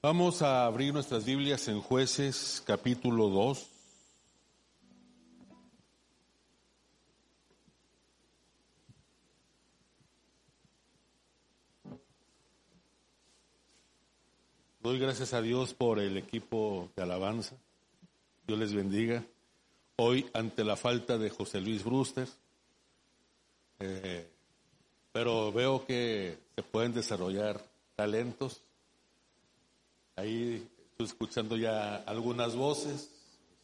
Vamos a abrir nuestras Biblias en jueces capítulo 2. Doy gracias a Dios por el equipo de alabanza. Dios les bendiga. Hoy, ante la falta de José Luis Brewster, eh, pero veo que se pueden desarrollar talentos. Ahí estoy escuchando ya algunas voces.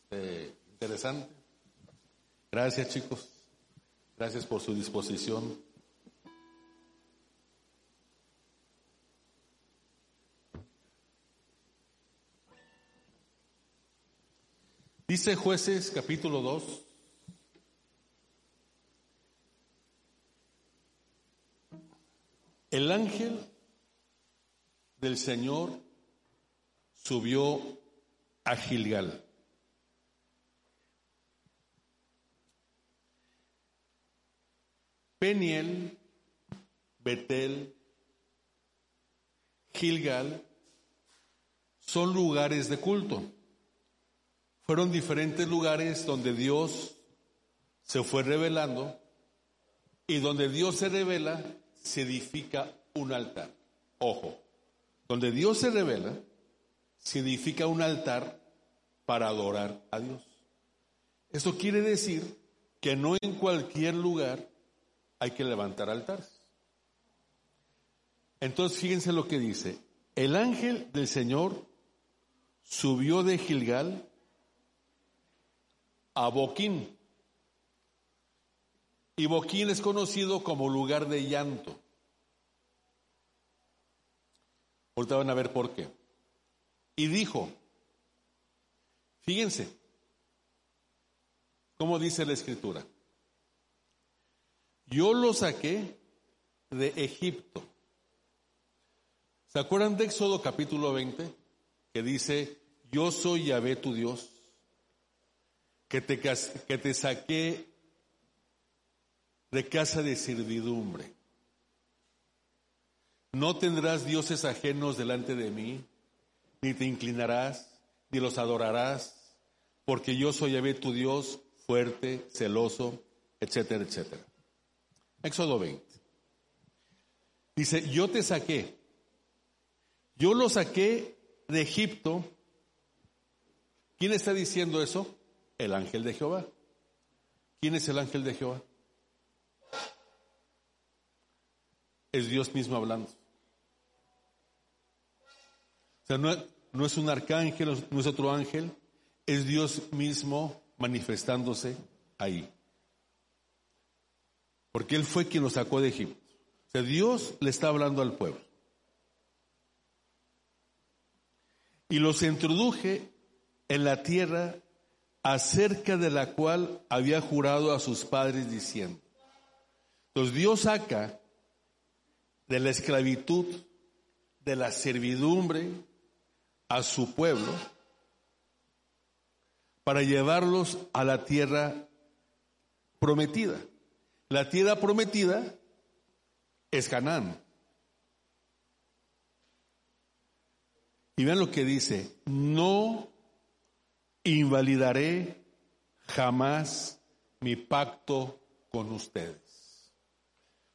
Este, interesante. Gracias, chicos. Gracias por su disposición. Dice jueces capítulo 2. El ángel del Señor subió a Gilgal. Peniel, Betel, Gilgal son lugares de culto. Fueron diferentes lugares donde Dios se fue revelando y donde Dios se revela se edifica un altar. Ojo, donde Dios se revela se edifica un altar para adorar a Dios. Eso quiere decir que no en cualquier lugar hay que levantar altares. Entonces fíjense lo que dice. El ángel del Señor subió de Gilgal a Boquín. Y Boquín es conocido como lugar de llanto. Ahorita van a ver por qué. Y dijo, fíjense, ¿cómo dice la escritura? Yo lo saqué de Egipto. ¿Se acuerdan de Éxodo capítulo 20? Que dice, yo soy Yahvé tu Dios que te, que te saqué de casa de servidumbre. No tendrás dioses ajenos delante de mí, ni te inclinarás, ni los adorarás, porque yo soy Yahvé tu Dios, fuerte, celoso, etcétera, etcétera. Éxodo 20. Dice, yo te saqué, yo lo saqué de Egipto. ¿Quién está diciendo eso? El ángel de Jehová. ¿Quién es el ángel de Jehová? Es Dios mismo hablando. O sea, no, es un arcángel, no es otro ángel, es Dios mismo manifestándose ahí. Porque Él fue quien lo sacó de Egipto. O sea, Dios le está hablando al pueblo. Y los introduje en la tierra acerca de la cual había jurado a sus padres diciendo. Entonces Dios saca de la esclavitud, de la servidumbre a su pueblo para llevarlos a la tierra prometida. La tierra prometida es Canaán. Y vean lo que dice, no invalidaré jamás mi pacto con ustedes.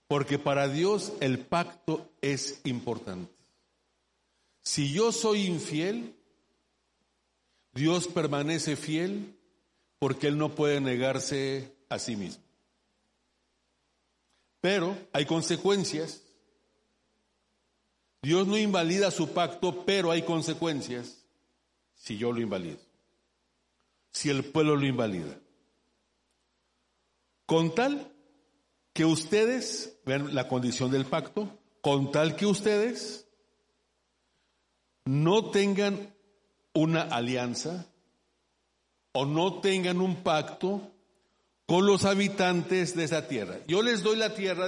Porque para Dios el pacto es importante. Si yo soy infiel, Dios permanece fiel porque Él no puede negarse a sí mismo. Pero hay consecuencias. Dios no invalida su pacto, pero hay consecuencias si yo lo invalido si el pueblo lo invalida. Con tal que ustedes, vean la condición del pacto, con tal que ustedes no tengan una alianza o no tengan un pacto con los habitantes de esa tierra. Yo les doy la tierra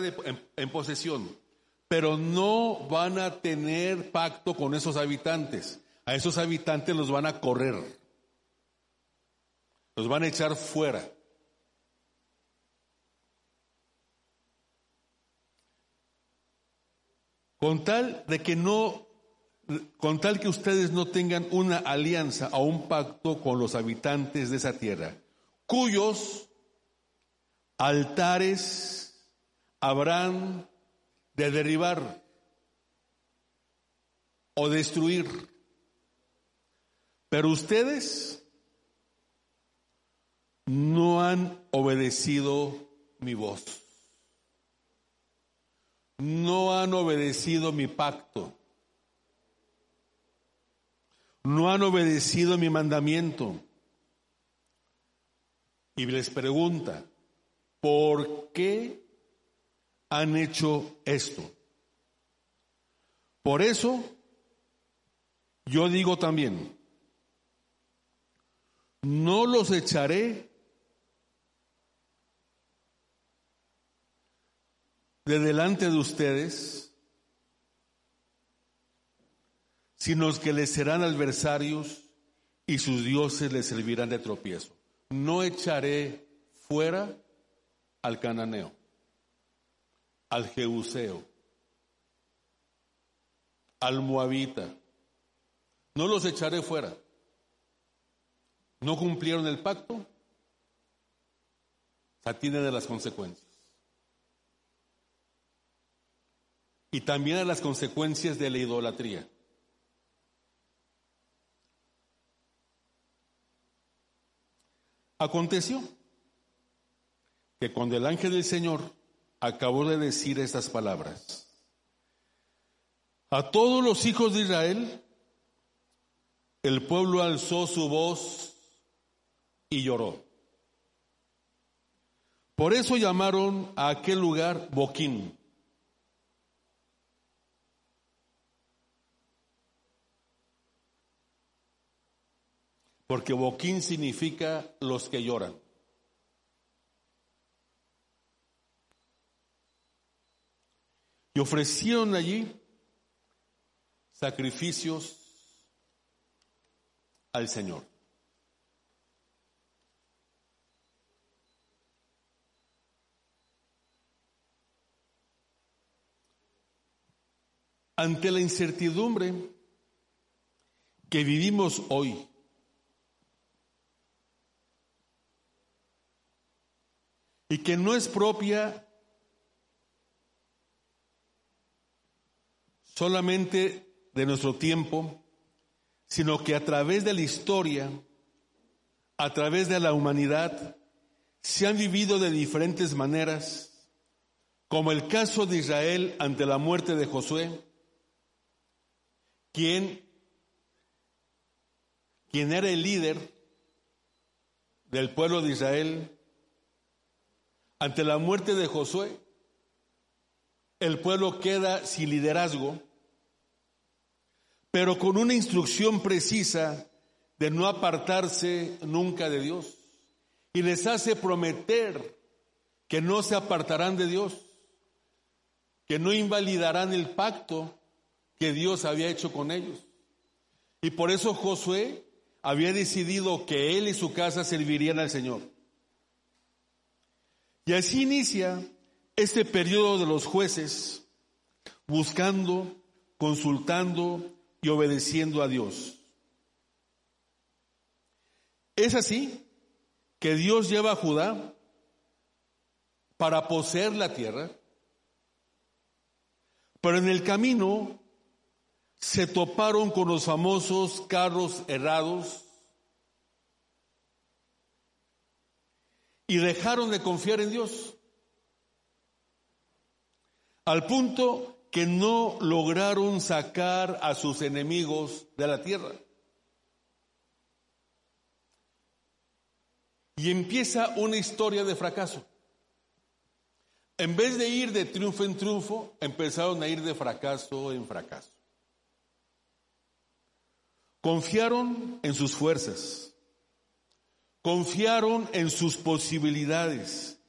en posesión, pero no van a tener pacto con esos habitantes. A esos habitantes los van a correr. Los van a echar fuera. Con tal de que no con tal que ustedes no tengan una alianza o un pacto con los habitantes de esa tierra, cuyos altares habrán de derribar o destruir. Pero ustedes no han obedecido mi voz. No han obedecido mi pacto. No han obedecido mi mandamiento. Y les pregunta, ¿por qué han hecho esto? Por eso, yo digo también, no los echaré de delante de ustedes, sino que les serán adversarios y sus dioses les servirán de tropiezo. No echaré fuera al cananeo, al jeuseo, al moabita. No los echaré fuera. No cumplieron el pacto. O sea, tiene de las consecuencias. y también a las consecuencias de la idolatría. Aconteció que cuando el ángel del Señor acabó de decir estas palabras, a todos los hijos de Israel, el pueblo alzó su voz y lloró. Por eso llamaron a aquel lugar Boquín porque boquín significa los que lloran. Y ofrecieron allí sacrificios al Señor. Ante la incertidumbre que vivimos hoy, y que no es propia solamente de nuestro tiempo, sino que a través de la historia, a través de la humanidad, se han vivido de diferentes maneras, como el caso de Israel ante la muerte de Josué, quien, quien era el líder del pueblo de Israel, ante la muerte de Josué, el pueblo queda sin liderazgo, pero con una instrucción precisa de no apartarse nunca de Dios. Y les hace prometer que no se apartarán de Dios, que no invalidarán el pacto que Dios había hecho con ellos. Y por eso Josué había decidido que él y su casa servirían al Señor. Y así inicia este periodo de los jueces buscando, consultando y obedeciendo a Dios. Es así que Dios lleva a Judá para poseer la tierra, pero en el camino se toparon con los famosos carros errados y dejaron de confiar en Dios. Al punto que no lograron sacar a sus enemigos de la tierra. Y empieza una historia de fracaso. En vez de ir de triunfo en triunfo, empezaron a ir de fracaso en fracaso. Confiaron en sus fuerzas Confiaron en sus posibilidades,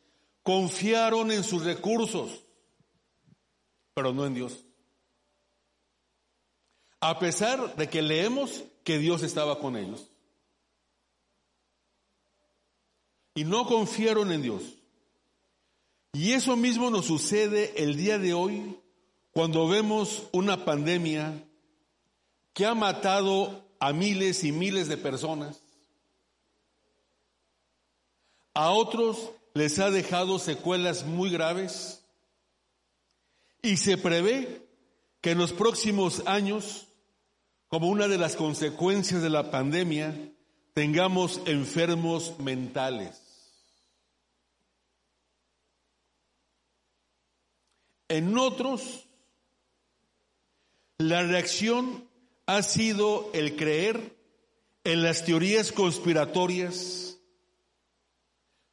confiaron en sus recursos, pero no en Dios. A pesar de que leemos que Dios estaba con ellos. Y no confiaron en Dios. Y eso mismo nos sucede el día de hoy cuando vemos una pandemia que ha matado a miles y miles de personas. A otros les ha dejado secuelas muy graves. Y se prevé que en los próximos años, como una de las consecuencias de la pandemia, tengamos enfermos mentales. En otros, la reacción ha sido el creer en las teorías conspiratorias,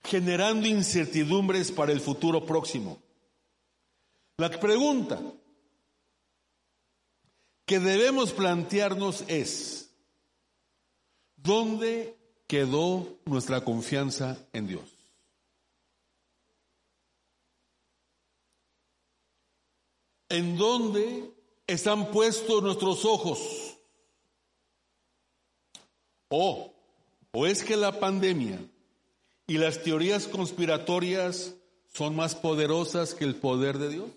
generando incertidumbres para el futuro próximo. La pregunta que debemos plantearnos es, ¿dónde quedó nuestra confianza en Dios? ¿En dónde están puestos nuestros ojos? O, o es que la pandemia y las teorías conspiratorias son más poderosas que el poder de Dios.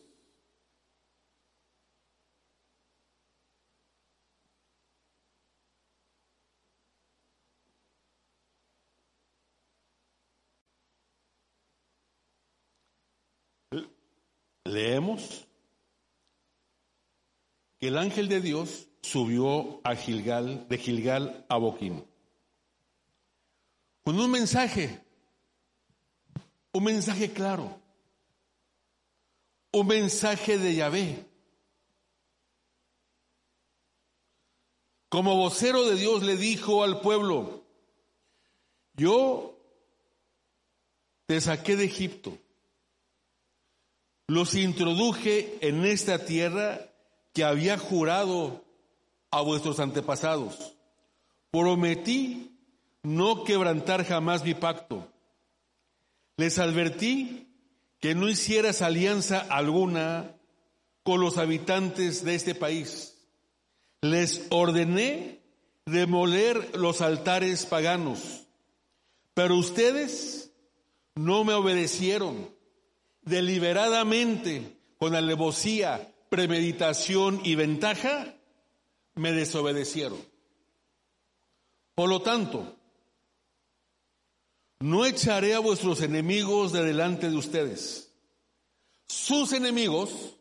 Leemos que el ángel de Dios subió a Gilgal, de Gilgal a Boquín, con un mensaje, un mensaje claro, un mensaje de Yahvé. Como vocero de Dios le dijo al pueblo, yo te saqué de Egipto, los introduje en esta tierra que había jurado a vuestros antepasados. Prometí no quebrantar jamás mi pacto. Les advertí que no hicieras alianza alguna con los habitantes de este país. Les ordené demoler los altares paganos, pero ustedes no me obedecieron deliberadamente con alevosía premeditación y ventaja, me desobedecieron. Por lo tanto, no echaré a vuestros enemigos de delante de ustedes. Sus enemigos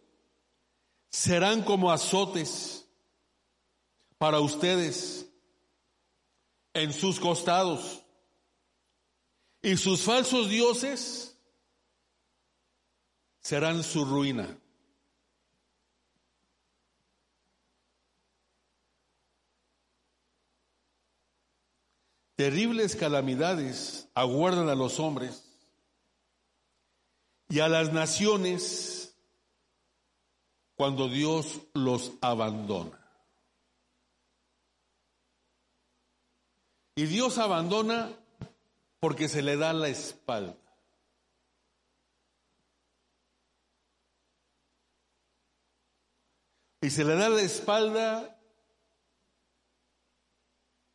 serán como azotes para ustedes en sus costados. Y sus falsos dioses serán su ruina. Terribles calamidades aguardan a los hombres y a las naciones cuando Dios los abandona. Y Dios abandona porque se le da la espalda. Y se le da la espalda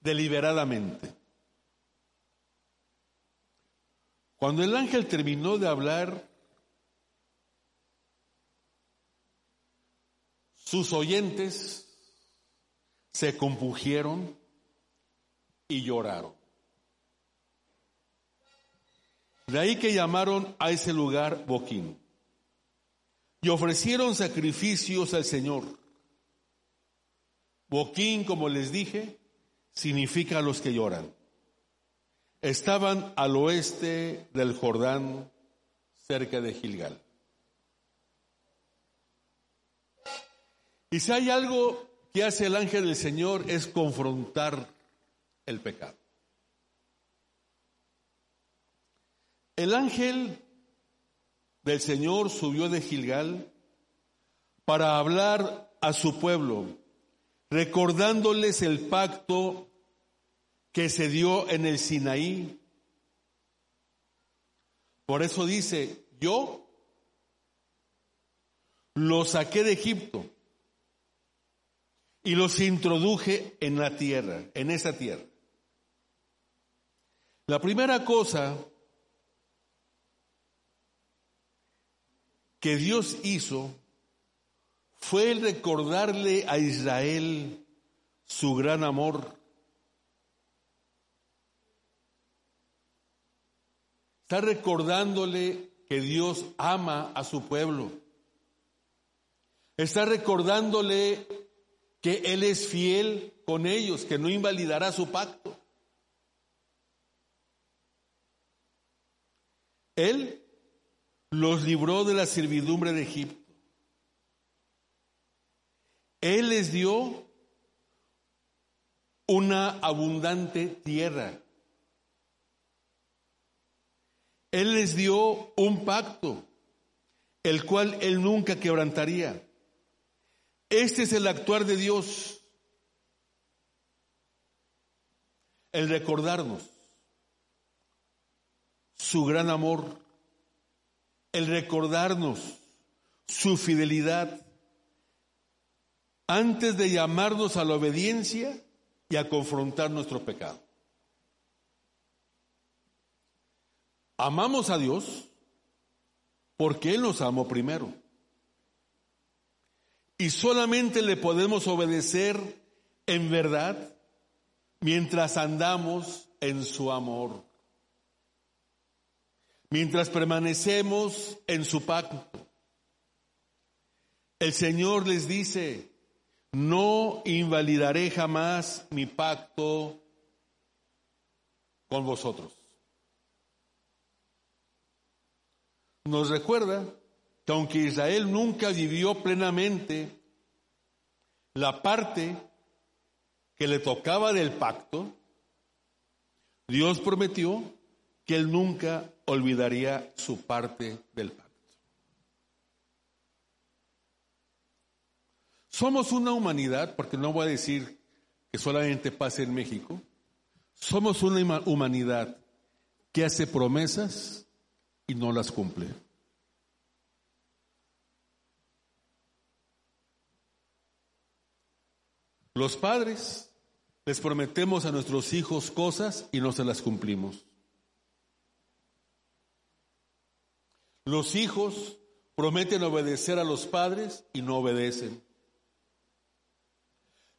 deliberadamente. Cuando el ángel terminó de hablar, sus oyentes se compugieron y lloraron. De ahí que llamaron a ese lugar Boquín. Y ofrecieron sacrificios al Señor. Boquín, como les dije, significa los que lloran estaban al oeste del Jordán, cerca de Gilgal. Y si hay algo que hace el ángel del Señor es confrontar el pecado. El ángel del Señor subió de Gilgal para hablar a su pueblo, recordándoles el pacto que se dio en el Sinaí. Por eso dice, yo los saqué de Egipto y los introduje en la tierra, en esa tierra. La primera cosa que Dios hizo fue recordarle a Israel su gran amor. Está recordándole que Dios ama a su pueblo. Está recordándole que Él es fiel con ellos, que no invalidará su pacto. Él los libró de la servidumbre de Egipto. Él les dio una abundante tierra. Él les dio un pacto, el cual Él nunca quebrantaría. Este es el actuar de Dios, el recordarnos su gran amor, el recordarnos su fidelidad, antes de llamarnos a la obediencia y a confrontar nuestro pecado. Amamos a Dios porque Él nos amó primero. Y solamente le podemos obedecer en verdad mientras andamos en su amor. Mientras permanecemos en su pacto. El Señor les dice, no invalidaré jamás mi pacto con vosotros. Nos recuerda que aunque Israel nunca vivió plenamente la parte que le tocaba del pacto, Dios prometió que él nunca olvidaría su parte del pacto. Somos una humanidad, porque no voy a decir que solamente pase en México, somos una humanidad que hace promesas y no las cumple. Los padres les prometemos a nuestros hijos cosas y no se las cumplimos. Los hijos prometen obedecer a los padres y no obedecen.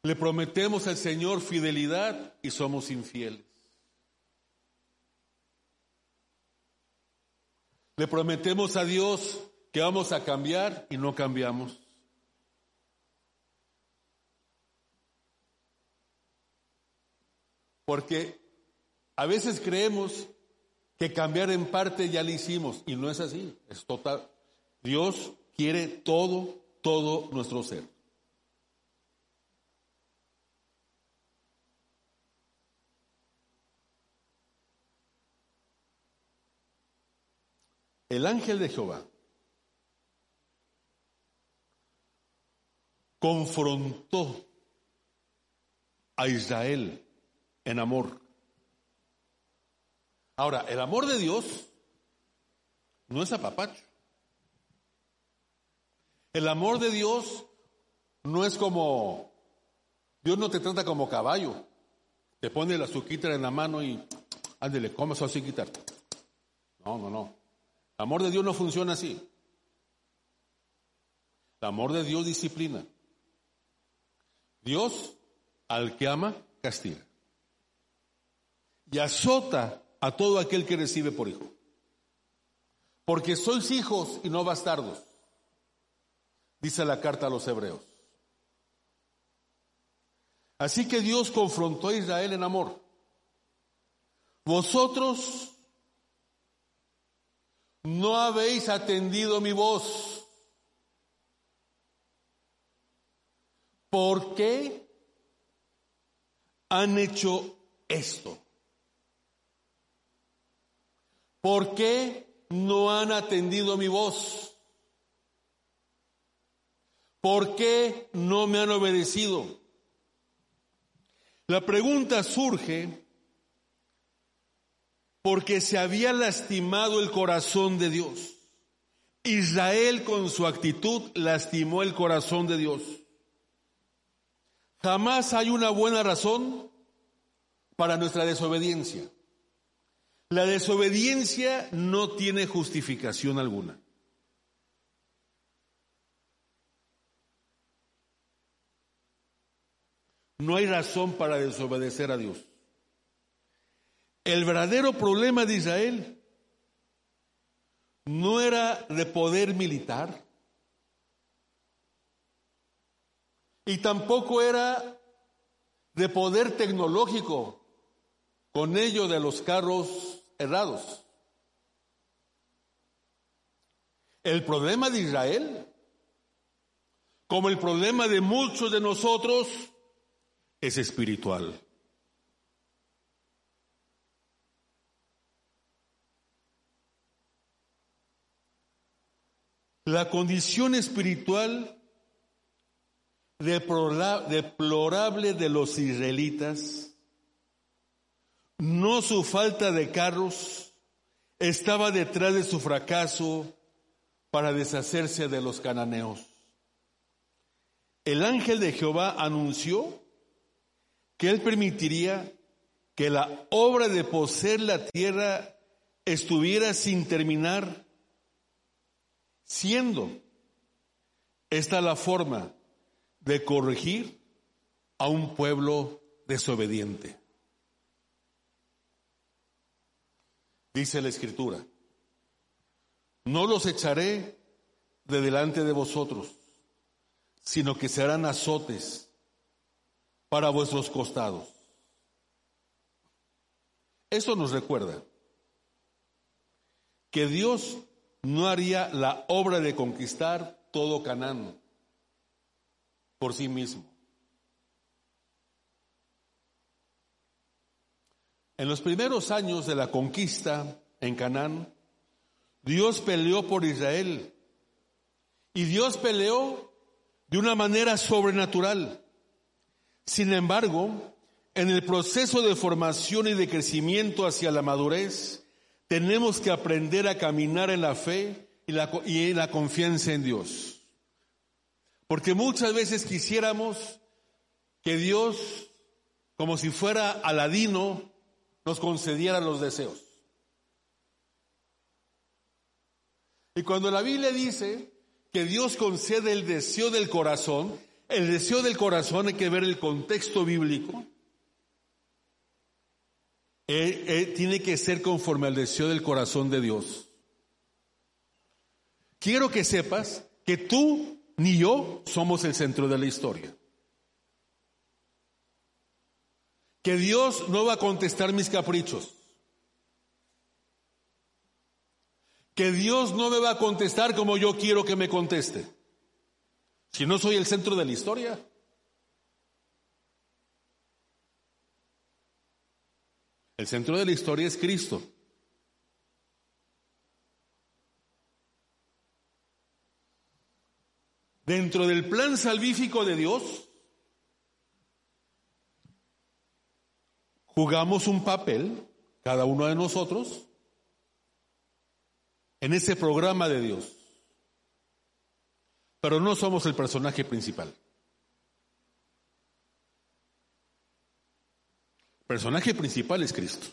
Le prometemos al Señor fidelidad y somos infieles. Le prometemos a Dios que vamos a cambiar y no cambiamos. Porque a veces creemos que cambiar en parte ya lo hicimos y no es así, es total. Dios quiere todo, todo nuestro ser. El ángel de Jehová confrontó a Israel en amor. Ahora, el amor de Dios no es apapacho. El amor de Dios no es como, Dios no te trata como caballo. Te pone la azuquita en la mano y ándele, come su azuquita. No, no, no. El amor de Dios no funciona así. El amor de Dios disciplina. Dios al que ama castiga. Y azota a todo aquel que recibe por hijo. Porque sois hijos y no bastardos, dice la carta a los hebreos. Así que Dios confrontó a Israel en amor. Vosotros no habéis atendido mi voz. ¿Por qué han hecho esto? ¿Por qué no han atendido mi voz? ¿Por qué no me han obedecido? La pregunta surge porque se había lastimado el corazón de Dios. Israel con su actitud lastimó el corazón de Dios. Jamás hay una buena razón para nuestra desobediencia. La desobediencia no tiene justificación alguna. no hay razón para desobedecer a Dios. El verdadero problema de Israel no era de poder militar y tampoco era de poder tecnológico, con ello de los carros errados. El problema de Israel, como el problema de muchos de nosotros, es espiritual. La condición espiritual deplorable de los israelitas, no su falta de carros, estaba detrás de su fracaso para deshacerse de los cananeos. El ángel de Jehová anunció que él permitiría que la obra de poseer la tierra estuviera sin terminar siendo esta la forma de corregir a un pueblo desobediente. Dice la escritura, no los echaré de delante de vosotros, sino que serán azotes para vuestros costados. Eso nos recuerda que Dios no haría la obra de conquistar todo Canaán por sí mismo. En los primeros años de la conquista en Canaán, Dios peleó por Israel y Dios peleó de una manera sobrenatural. Sin embargo, en el proceso de formación y de crecimiento hacia la madurez, tenemos que aprender a caminar en la fe y, la, en la confianza en Dios. Porque muchas veces quisiéramos que Dios, como si fuera aladino, nos concediera los deseos. Y cuando la Biblia dice que Dios concede el deseo del corazón, el deseo del corazón hay que ver el contexto bíblico. Tiene que ser conforme al deseo del corazón de Dios. Quiero que sepas que tú ni yo somos el centro de la historia. Que Dios no va a contestar mis caprichos. Que Dios no me va a contestar como yo quiero que me conteste. Si no soy el centro de la historia. El centro de la historia es Cristo. Dentro del plan salvífico de Dios, jugamos un papel, cada uno de nosotros, en ese programa de Dios. Pero no somos el personaje principal. Personaje principal es Cristo.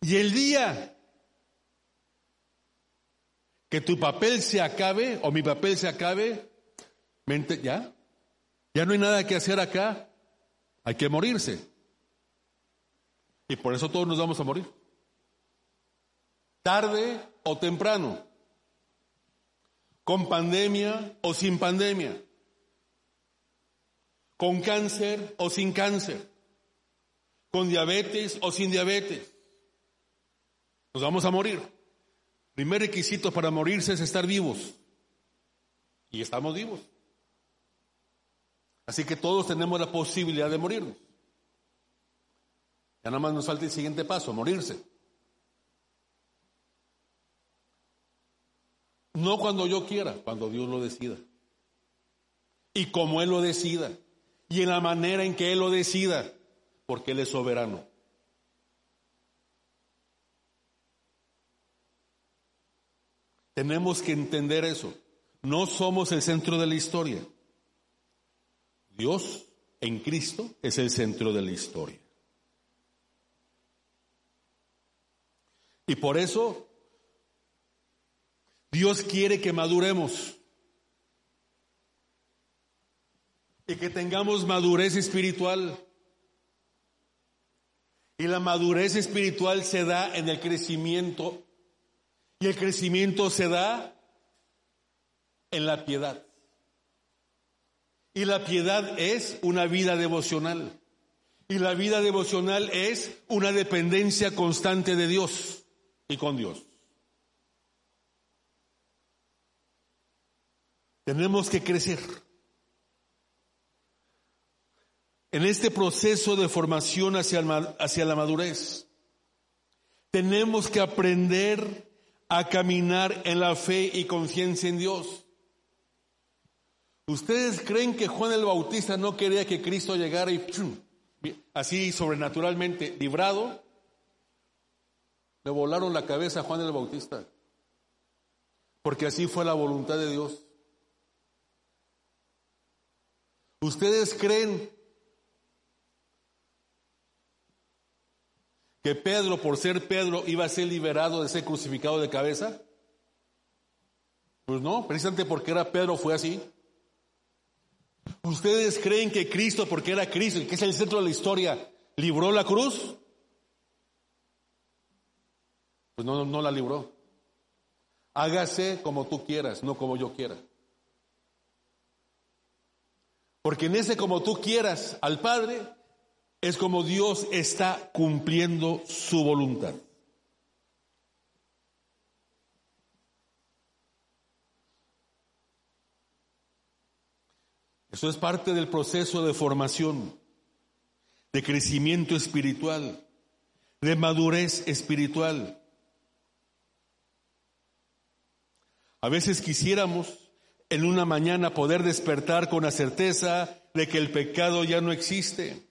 Y el día que tu papel se acabe o mi papel se acabe, ya, ya no hay nada que hacer acá, hay que morirse. Y por eso todos nos vamos a morir. Tarde o temprano, con pandemia o sin pandemia con cáncer o sin cáncer, con diabetes o sin diabetes. Nos vamos a morir. Primer requisito para morirse es estar vivos. Y estamos vivos. Así que todos tenemos la posibilidad de morirnos. Ya nada más nos falta el siguiente paso, morirse. No cuando yo quiera, cuando Dios lo decida. Y como Él lo decida y en la manera en que Él lo decida, porque Él es soberano. Tenemos que entender eso. No somos el centro de la historia. Dios en Cristo es el centro de la historia. Y por eso Dios quiere que maduremos. Y que tengamos madurez espiritual. Y la madurez espiritual se da en el crecimiento y el crecimiento se da en la piedad. Y la piedad es una vida devocional. Y la vida devocional es una dependencia constante de Dios y con Dios. Tenemos que crecer. En este proceso de formación hacia, hacia la madurez, tenemos que aprender a caminar en la fe y conciencia en Dios. ¿Ustedes creen que Juan el Bautista no quería que Cristo llegara y así sobrenaturalmente librado? Le volaron la cabeza a Juan el Bautista. Porque así fue la voluntad de Dios. ¿Ustedes creen que Pedro, por ser Pedro, iba a ser liberado de ser crucificado de cabeza? Pues no, precisamente porque era Pedro fue así. ¿Ustedes creen que Cristo, porque era Cristo, que es el centro de la historia, libró la cruz? Pues no, no la libró. Hágase como tú quieras, no como yo quiera. Porque en ese como tú quieras al Padre es como Dios está cumpliendo su voluntad. Eso es parte del proceso de formación, de crecimiento espiritual, de madurez espiritual. A veces quisiéramos en una mañana poder despertar con la certeza de que el pecado ya no existe.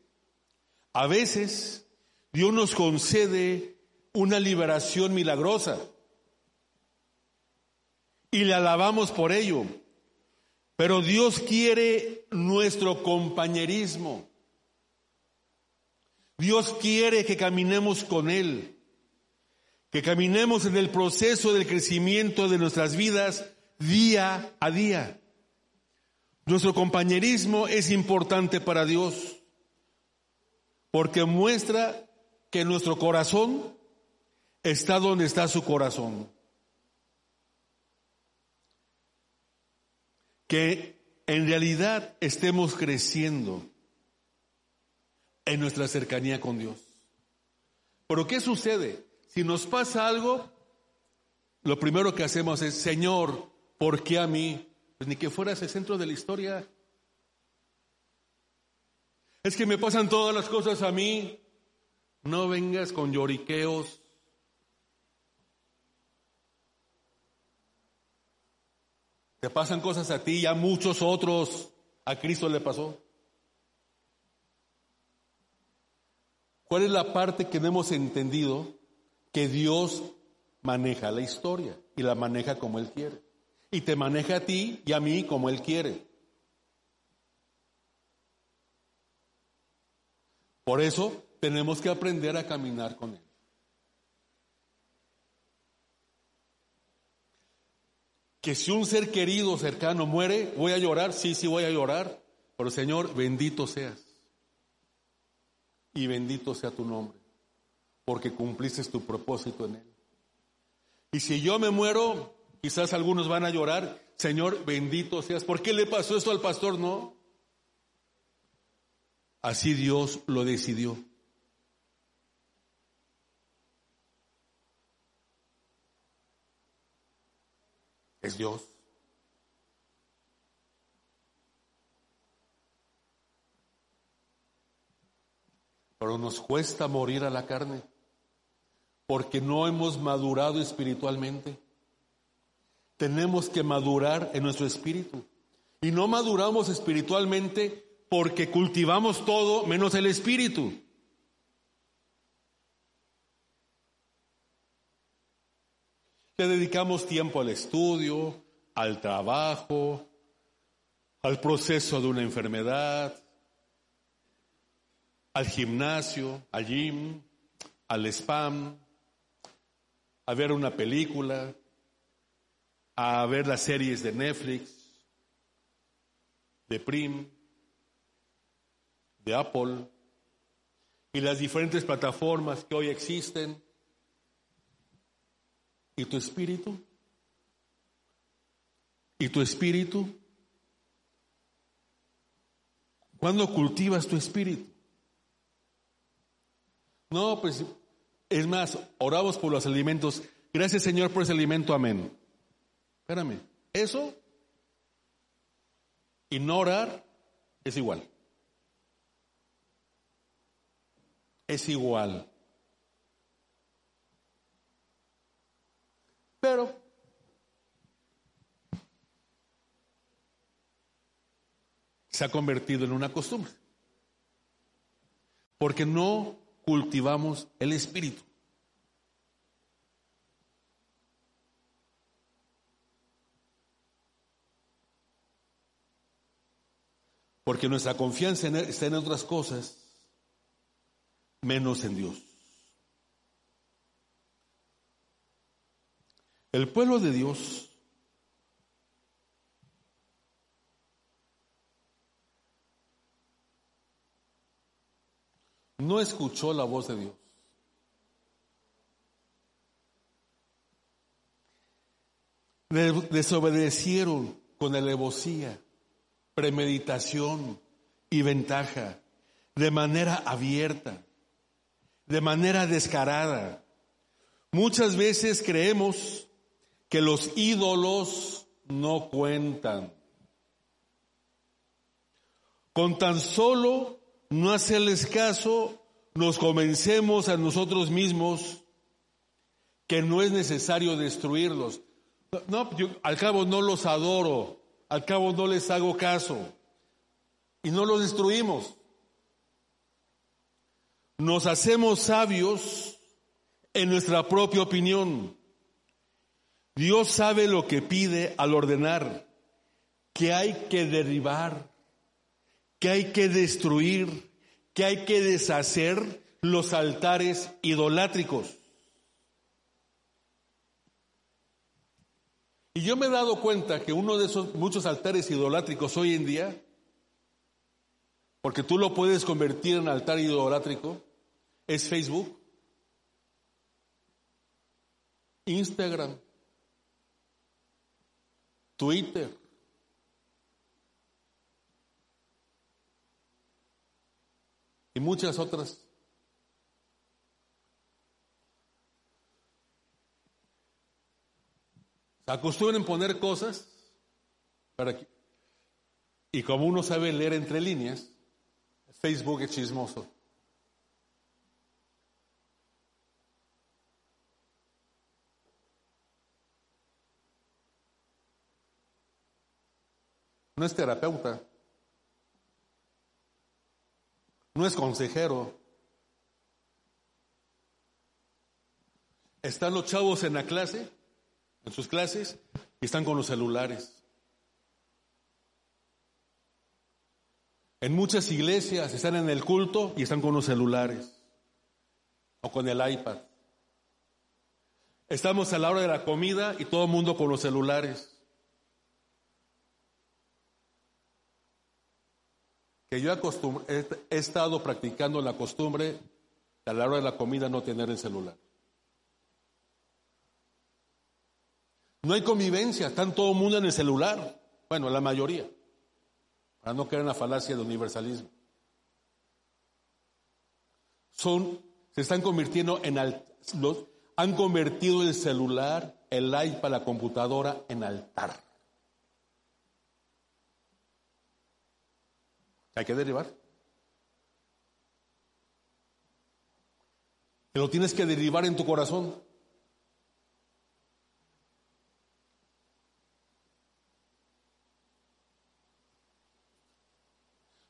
A veces Dios nos concede una liberación milagrosa y le alabamos por ello. Pero Dios quiere nuestro compañerismo. Dios quiere que caminemos con Él, que caminemos en el proceso del crecimiento de nuestras vidas día a día. Nuestro compañerismo es importante para Dios porque muestra que nuestro corazón está donde está su corazón. Que en realidad estemos creciendo en nuestra cercanía con Dios. Pero ¿qué sucede? Si nos pasa algo, lo primero que hacemos es, Señor, ¿por qué a mí? Pues ni que fueras el centro de la historia. Es que me pasan todas las cosas a mí. No vengas con lloriqueos. Te pasan cosas a ti y a muchos otros. A Cristo le pasó. ¿Cuál es la parte que no hemos entendido? Que Dios maneja la historia y la maneja como Él quiere. Y te maneja a ti y a mí como Él quiere. Por eso tenemos que aprender a caminar con Él. Que si un ser querido, cercano muere, voy a llorar, sí, sí voy a llorar, pero Señor, bendito seas. Y bendito sea tu nombre, porque cumpliste tu propósito en Él. Y si yo me muero, quizás algunos van a llorar, Señor, bendito seas. ¿Por qué le pasó esto al pastor? No. Así Dios lo decidió. Es Dios. Pero nos cuesta morir a la carne porque no hemos madurado espiritualmente. Tenemos que madurar en nuestro espíritu. Y no maduramos espiritualmente porque cultivamos todo menos el espíritu. Le dedicamos tiempo al estudio, al trabajo, al proceso de una enfermedad, al gimnasio, al gym, al spam, a ver una película, a ver las series de Netflix, de Prim de Apple y las diferentes plataformas que hoy existen. ¿Y tu espíritu? ¿Y tu espíritu? ¿Cuándo cultivas tu espíritu? No, pues es más, oramos por los alimentos. Gracias Señor por ese alimento, amén. Espérame, eso y no orar es igual. Es igual. Pero se ha convertido en una costumbre. Porque no cultivamos el espíritu. Porque nuestra confianza está en otras cosas menos en Dios. El pueblo de Dios no escuchó la voz de Dios. Desobedecieron con alevosía, premeditación y ventaja, de manera abierta, de manera descarada. Muchas veces creemos que los ídolos no cuentan. Con tan solo no hacerles caso, nos convencemos a nosotros mismos que no es necesario destruirlos. No, yo, al cabo no los adoro, al cabo no les hago caso y no los destruimos. Nos hacemos sabios en nuestra propia opinión. Dios sabe lo que pide al ordenar, que hay que derribar, que hay que destruir, que hay que deshacer los altares idolátricos. Y yo me he dado cuenta que uno de esos muchos altares idolátricos hoy en día, porque tú lo puedes convertir en altar idolátrico, es Facebook, Instagram, Twitter, y muchas otras. Se acostumbran poner cosas para que, y como uno sabe leer entre líneas, Facebook es chismoso. No es terapeuta no es consejero. Están los chavos en la clase, en sus clases, y están con los celulares. En muchas iglesias están en el culto y están con los celulares o con el iPad. Estamos a la hora de la comida y todo el mundo con los celulares. Que yo he, estado practicando la costumbre a la hora de la comida no tener el celular. No hay convivencia, están todo el mundo en el celular. Bueno, la mayoría. Para no caer en la falacia del universalismo. Son, se están convirtiendo en, los, han convertido el celular, el iPad, la computadora en altar. Hay que derribar. Pero lo tienes que derribar en tu corazón.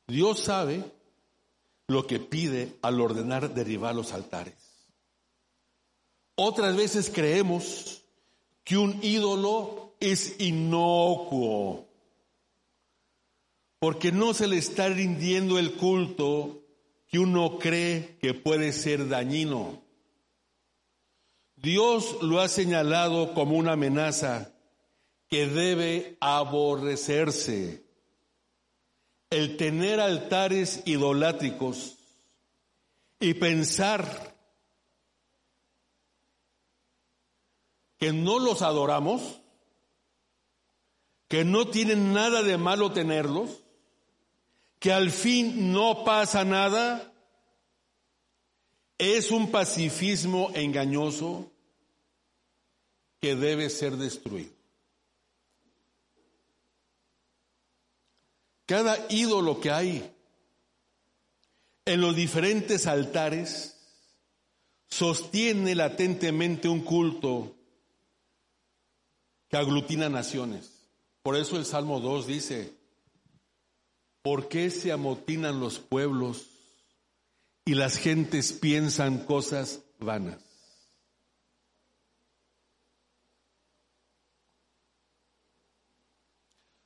Dios sabe lo que pide al ordenar derribar los altares. Otras veces creemos que un ídolo es inocuo porque no se le está rindiendo el culto que uno cree que puede ser dañino. Dios lo ha señalado como una amenaza que debe aborrecerse. el tener altares idolátricos y pensar que no los adoramos, que no tienen nada de malo tenerlos, que al fin no pasa nada, es un pacifismo engañoso que debe ser destruido. Cada ídolo que hay en los diferentes altares sostiene latentemente un culto que aglutina naciones. Por eso el Salmo 2 dice, ¿por qué se amotinan los pueblos y las gentes piensan cosas vanas?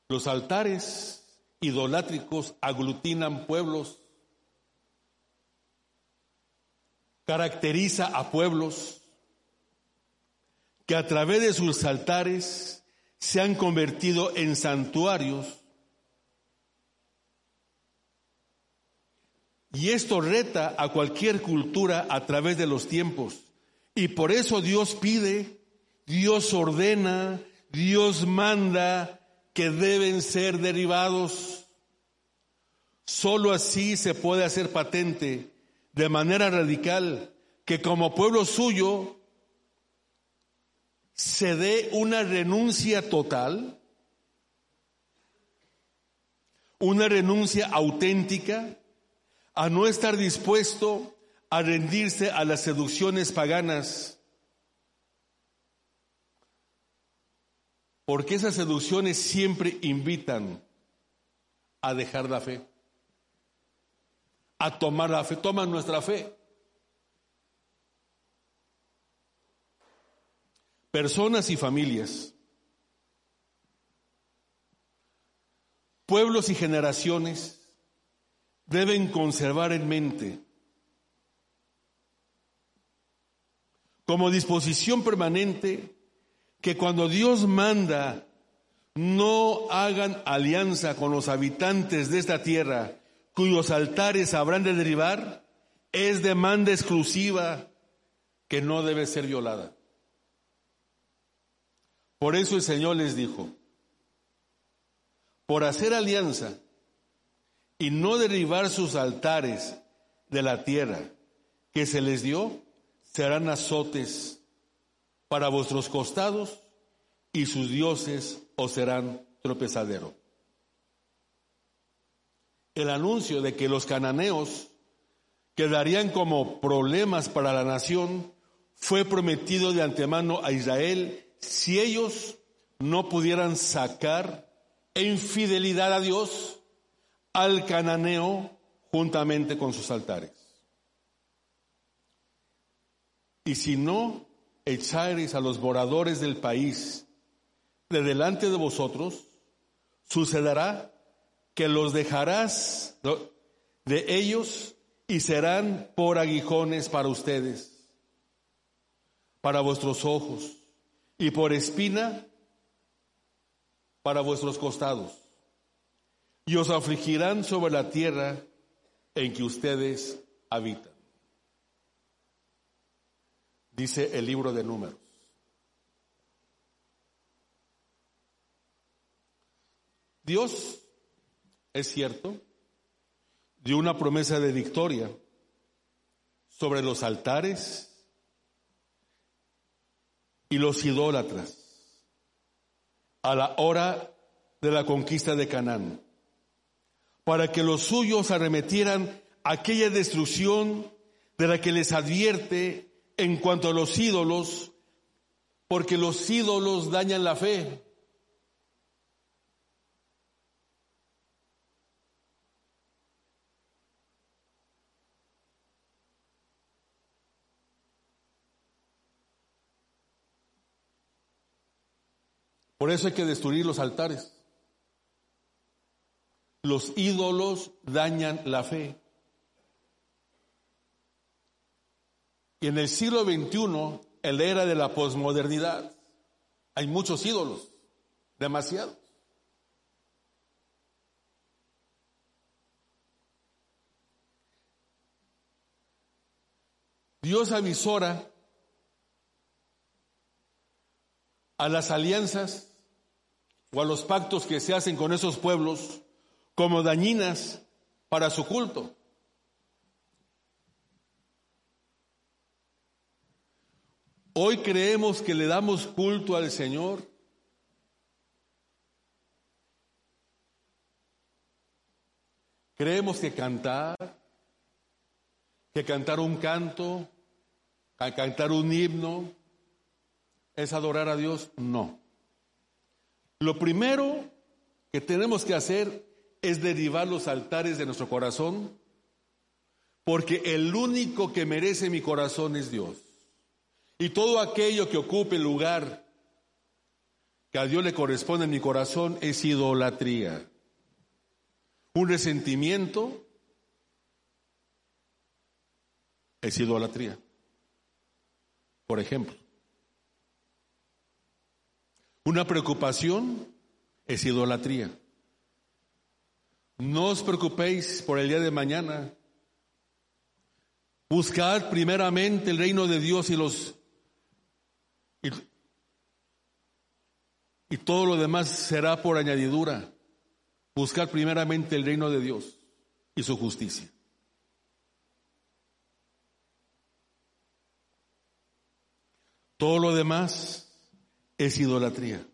Los altares idolátricos aglutinan pueblos, caracteriza a pueblos que a través de sus altares se han convertido en santuarios. Y esto reta a cualquier cultura a través de los tiempos. Y por eso Dios pide, Dios ordena, Dios manda que deben ser derivados. Solo así se puede hacer patente de manera radical que como pueblo suyo se dé una renuncia total, una renuncia auténtica a no estar dispuesto a rendirse a las seducciones paganas, porque esas seducciones siempre invitan a dejar la fe, a tomar la fe, toman nuestra fe. personas y familias, pueblos y generaciones deben conservar en mente como disposición permanente que cuando Dios manda no hagan alianza con los habitantes de esta tierra cuyos altares habrán de derivar, es demanda exclusiva que no debe ser violada. Por eso el Señor les dijo, por hacer alianza y no derribar sus altares de la tierra que se les dio, serán azotes para vuestros costados y sus dioses os serán tropezadero. El anuncio de que los cananeos quedarían como problemas para la nación fue prometido de antemano a Israel si ellos no pudieran sacar en fidelidad a Dios al cananeo juntamente con sus altares. Y si no echareis a los moradores del país de delante de vosotros, sucederá que los dejarás de ellos y serán por aguijones para ustedes, para vuestros ojos y por espina para vuestros costados, y os afligirán sobre la tierra en que ustedes habitan. Dice el libro de números. Dios, es cierto, dio una promesa de victoria sobre los altares y los idólatras a la hora de la conquista de Canaán, para que los suyos arremetieran aquella destrucción de la que les advierte en cuanto a los ídolos, porque los ídolos dañan la fe. Por eso hay que destruir los altares. Los ídolos dañan la fe. Y en el siglo XXI, el era de la posmodernidad, hay muchos ídolos, demasiados. Dios avisora a las alianzas o a los pactos que se hacen con esos pueblos como dañinas para su culto. Hoy creemos que le damos culto al Señor. Creemos que cantar, que cantar un canto, cantar un himno, es adorar a Dios. No. Lo primero que tenemos que hacer es derivar los altares de nuestro corazón, porque el único que merece mi corazón es Dios. Y todo aquello que ocupe el lugar que a Dios le corresponde en mi corazón es idolatría. Un resentimiento es idolatría. Por ejemplo, una preocupación es idolatría. No os preocupéis por el día de mañana. Buscad primeramente el reino de Dios y los y, todo lo demás será por añadidura. Buscar primeramente el reino de Dios y su justicia. Todo lo demás es idolatría.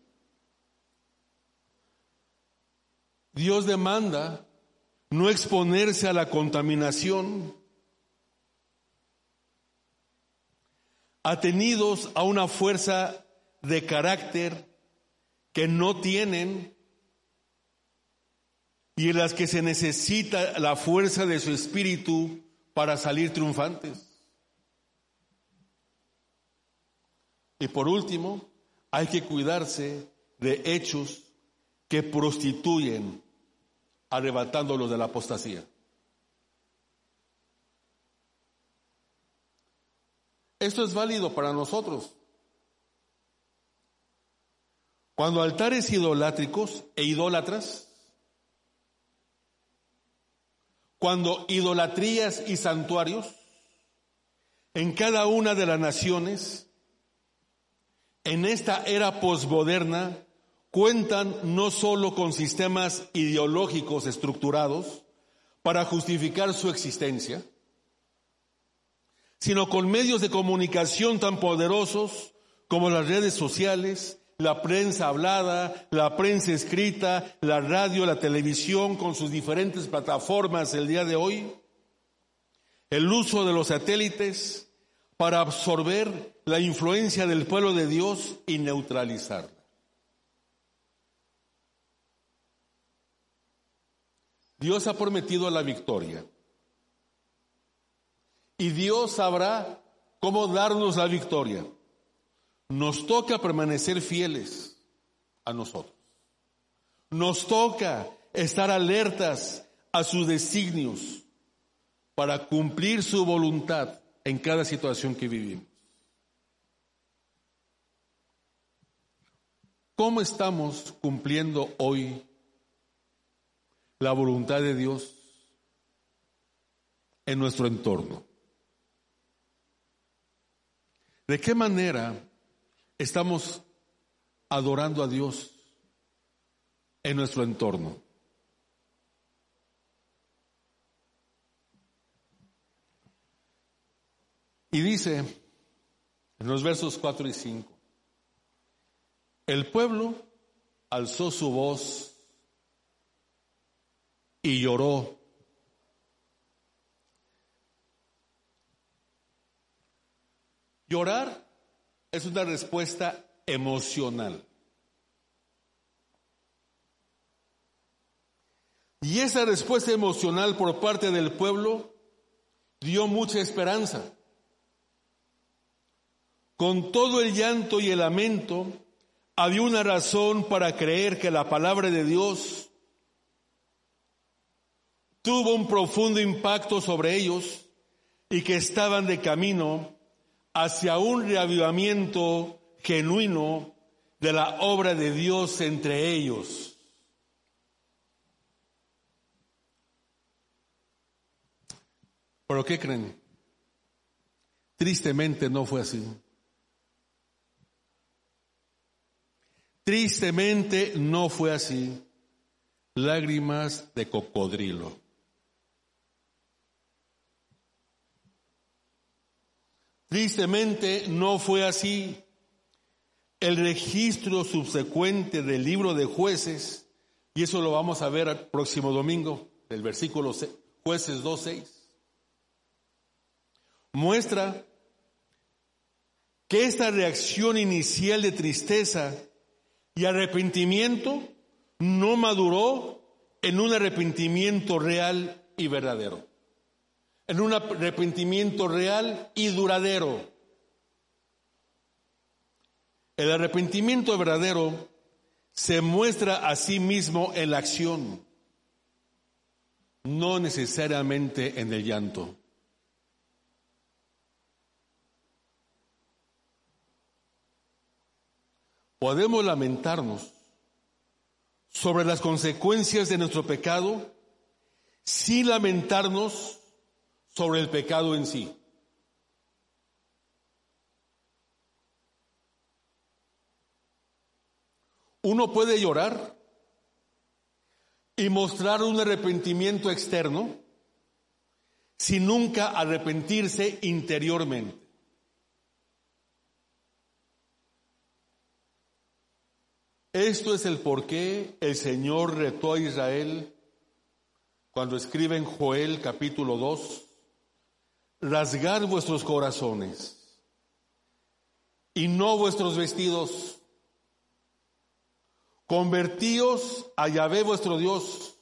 Dios demanda no exponerse a la contaminación, atenidos a una fuerza de carácter que no tienen y en las que se necesita la fuerza de su espíritu para salir triunfantes. Y por último, hay que cuidarse de hechos que prostituyen, arrebatándolos de la apostasía. Esto es válido para nosotros. Cuando altares idolátricos e idólatras, cuando idolatrías y santuarios en cada una de las naciones, en esta era posmoderna, cuentan no solo con sistemas ideológicos estructurados para justificar su existencia, sino con medios de comunicación tan poderosos como las redes sociales, la prensa hablada, la prensa escrita, la radio, la televisión con sus diferentes plataformas el día de hoy, el uso de los satélites para absorber la influencia del pueblo de Dios y neutralizarla. Dios ha prometido la victoria. Y Dios sabrá cómo darnos la victoria. Nos toca permanecer fieles a nosotros. Nos toca estar alertas a sus designios para cumplir su voluntad en cada situación que vivimos. ¿Cómo estamos cumpliendo hoy la voluntad de Dios en nuestro entorno? ¿De qué manera estamos adorando a Dios en nuestro entorno? Y dice en los versos 4 y 5, el pueblo alzó su voz y lloró. Llorar es una respuesta emocional. Y esa respuesta emocional por parte del pueblo dio mucha esperanza. Con todo el llanto y el lamento, había una razón para creer que la palabra de Dios tuvo un profundo impacto sobre ellos y que estaban de camino hacia un reavivamiento genuino de la obra de Dios entre ellos. ¿Pero qué creen? Tristemente no fue así. Tristemente no fue así. Lágrimas de cocodrilo. Tristemente no fue así. El registro subsecuente del libro de jueces, y eso lo vamos a ver el próximo domingo, del versículo jueces 2.6, muestra que esta reacción inicial de tristeza y arrepentimiento no maduró en un arrepentimiento real y verdadero, en un arrepentimiento real y duradero. El arrepentimiento verdadero se muestra a sí mismo en la acción, no necesariamente en el llanto. Podemos lamentarnos sobre las consecuencias de nuestro pecado sin lamentarnos sobre el pecado en sí. Uno puede llorar y mostrar un arrepentimiento externo sin nunca arrepentirse interiormente. Esto es el por qué el Señor retó a Israel cuando escribe en Joel capítulo 2, rasgar vuestros corazones y no vuestros vestidos. Convertíos a Yahvé vuestro Dios,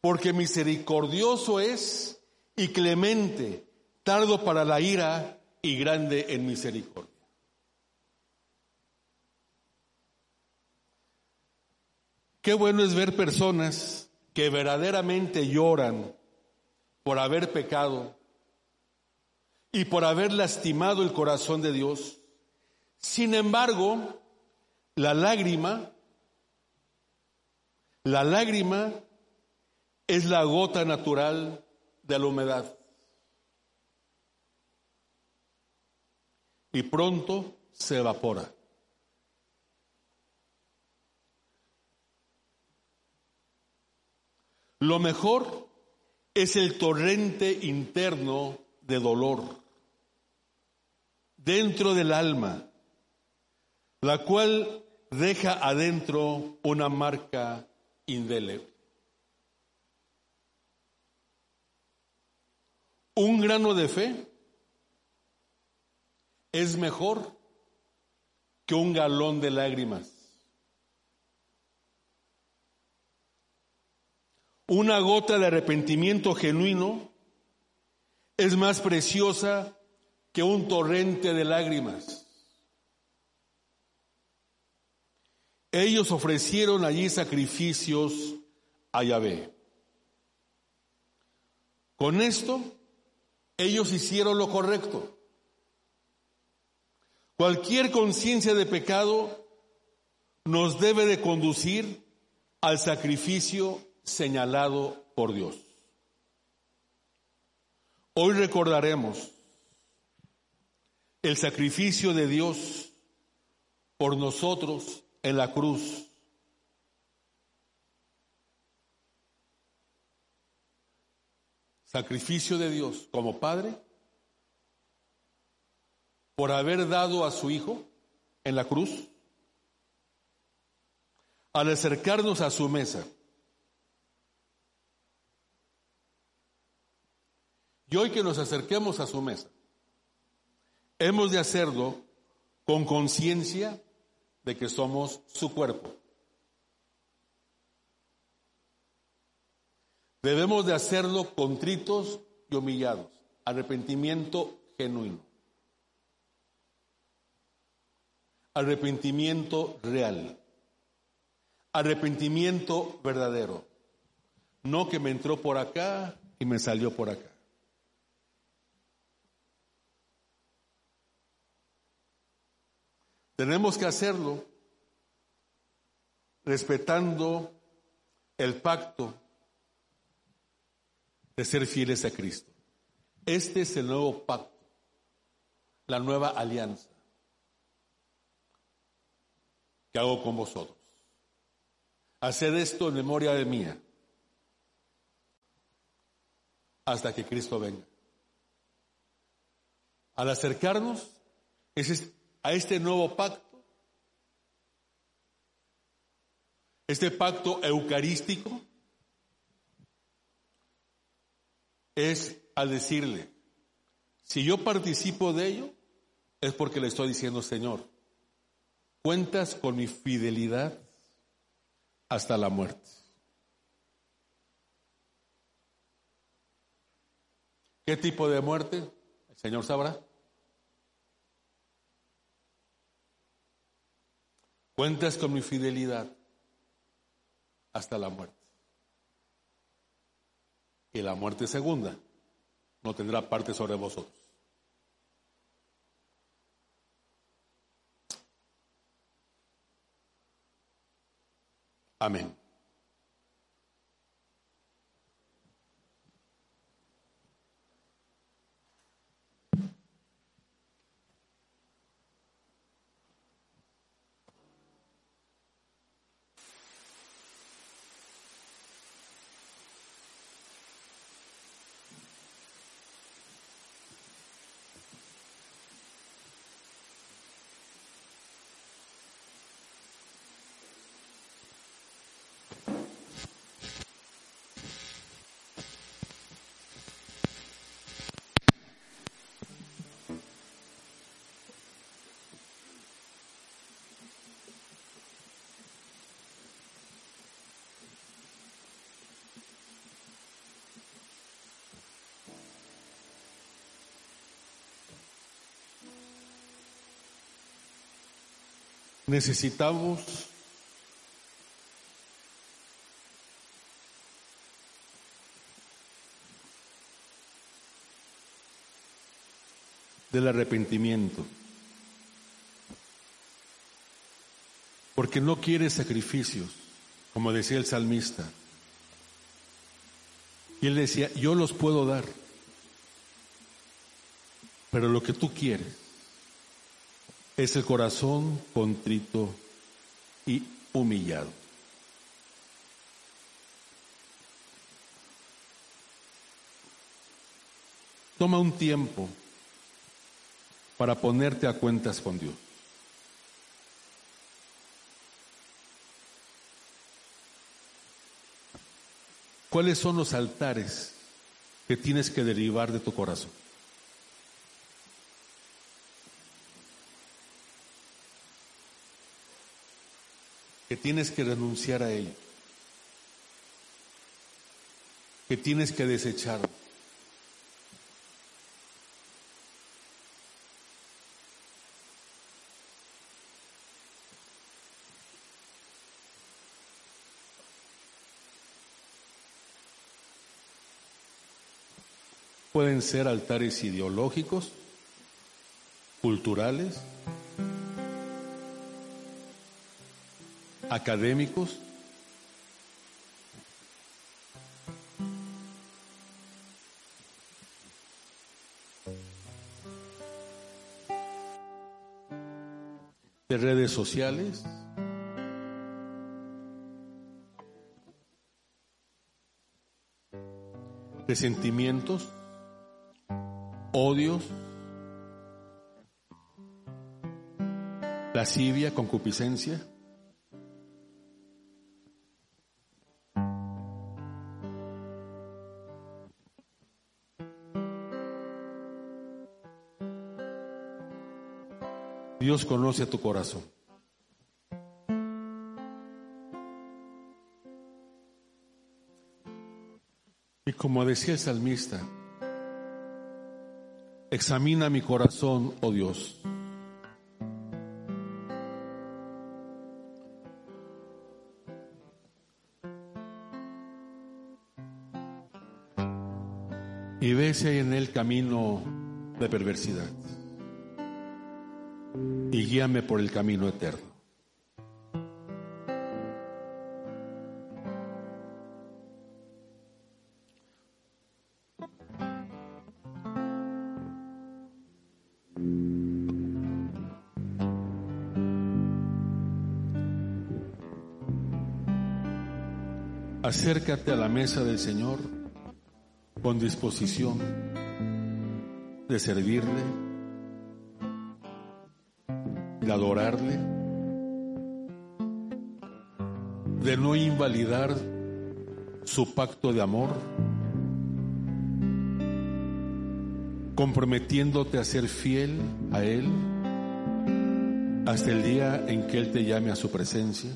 porque misericordioso es y clemente, tardo para la ira y grande en misericordia. Qué bueno es ver personas que verdaderamente lloran por haber pecado y por haber lastimado el corazón de Dios. Sin embargo, la lágrima, la lágrima es la gota natural de la humedad. Y pronto se evapora. Lo mejor es el torrente interno de dolor dentro del alma, la cual deja adentro una marca indeleble. Un grano de fe es mejor que un galón de lágrimas. Una gota de arrepentimiento genuino es más preciosa que un torrente de lágrimas. Ellos ofrecieron allí sacrificios a Yahvé. Con esto, ellos hicieron lo correcto. Cualquier conciencia de pecado nos debe de conducir al sacrificio señalado por Dios. Hoy recordaremos el sacrificio de Dios por nosotros en la cruz. Sacrificio de Dios como Padre por haber dado a su Hijo en la cruz al acercarnos a su mesa. Y hoy que nos acerquemos a su mesa, hemos de hacerlo con conciencia de que somos su cuerpo. Debemos de hacerlo contritos y humillados, arrepentimiento genuino, arrepentimiento real, arrepentimiento verdadero, no que me entró por acá y me salió por acá. Tenemos que hacerlo respetando el pacto de ser fieles a Cristo. Este es el nuevo pacto la nueva alianza que hago con vosotros. Haced esto en memoria de mía hasta que Cristo venga. Al acercarnos a este nuevo pacto, este pacto eucarístico, es al decirle, si yo participo de ello, es porque le estoy diciendo, Señor, cuentas con mi fidelidad hasta la muerte. ¿Qué tipo de muerte? El Señor sabrá. Cuentas con mi fidelidad hasta la muerte. Y la muerte segunda no tendrá parte sobre vosotros. Amén. Necesitamos del arrepentimiento. Porque no quiere sacrificios, como decía el salmista. Y él decía, yo los puedo dar, pero lo que tú quieres es el corazón contrito y humillado. Toma un tiempo para ponerte a cuentas con Dios. ¿Cuáles son los altares que tienes que derivar de tu corazón? Que tienes que renunciar a él, que tienes que desechar. Pueden ser altares ideológicos, culturales, académicos, de redes sociales, de sentimientos, odios, lascivia, concupiscencia. Dios conoce a tu corazón. Y como decía el salmista, examina mi corazón, oh Dios. Y ve si hay en el camino de perversidad y guíame por el camino eterno. Acércate a la mesa del Señor con disposición de servirle de adorarle, de no invalidar su pacto de amor, comprometiéndote a ser fiel a Él hasta el día en que Él te llame a su presencia.